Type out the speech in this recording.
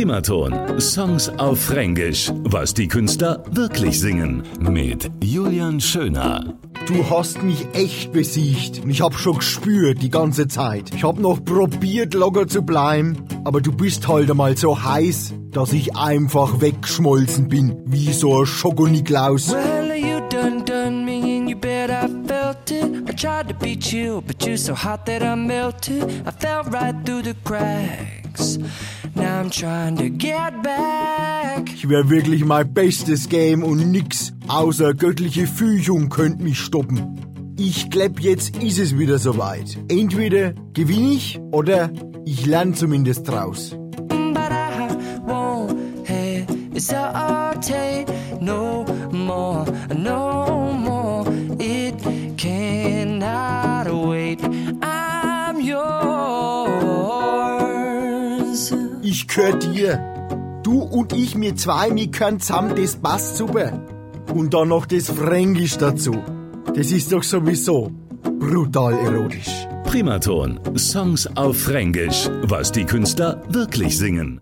Primaton. Songs auf Fränkisch. Was die Künstler wirklich singen. Mit Julian Schöner. Du hast mich echt besiegt. Und ich hab schon gespürt die ganze Zeit. Ich hab noch probiert, locker zu bleiben. Aber du bist halt einmal so heiß, dass ich einfach weggeschmolzen bin. Wie so ein Schokoniklaus. Well, you done done me and you bet I felt it. I tried to beat you, but you're so hot that I melted. I fell right through the Now I'm trying to get back. Ich wär wirklich mein bestes Game und nix außer göttliche Fügung könnt mich stoppen. Ich glaub, jetzt ist es wieder soweit. Entweder gewinne ich oder ich lerne zumindest draus. I won't hesitate no more, no more. It cannot wait. I'm Ich gehör dir. Du und ich, mir zwei, wir können zusammen, das passt super. Und dann noch das Fränkisch dazu. Das ist doch sowieso brutal erotisch. Primaton. Songs auf Fränkisch. Was die Künstler wirklich singen.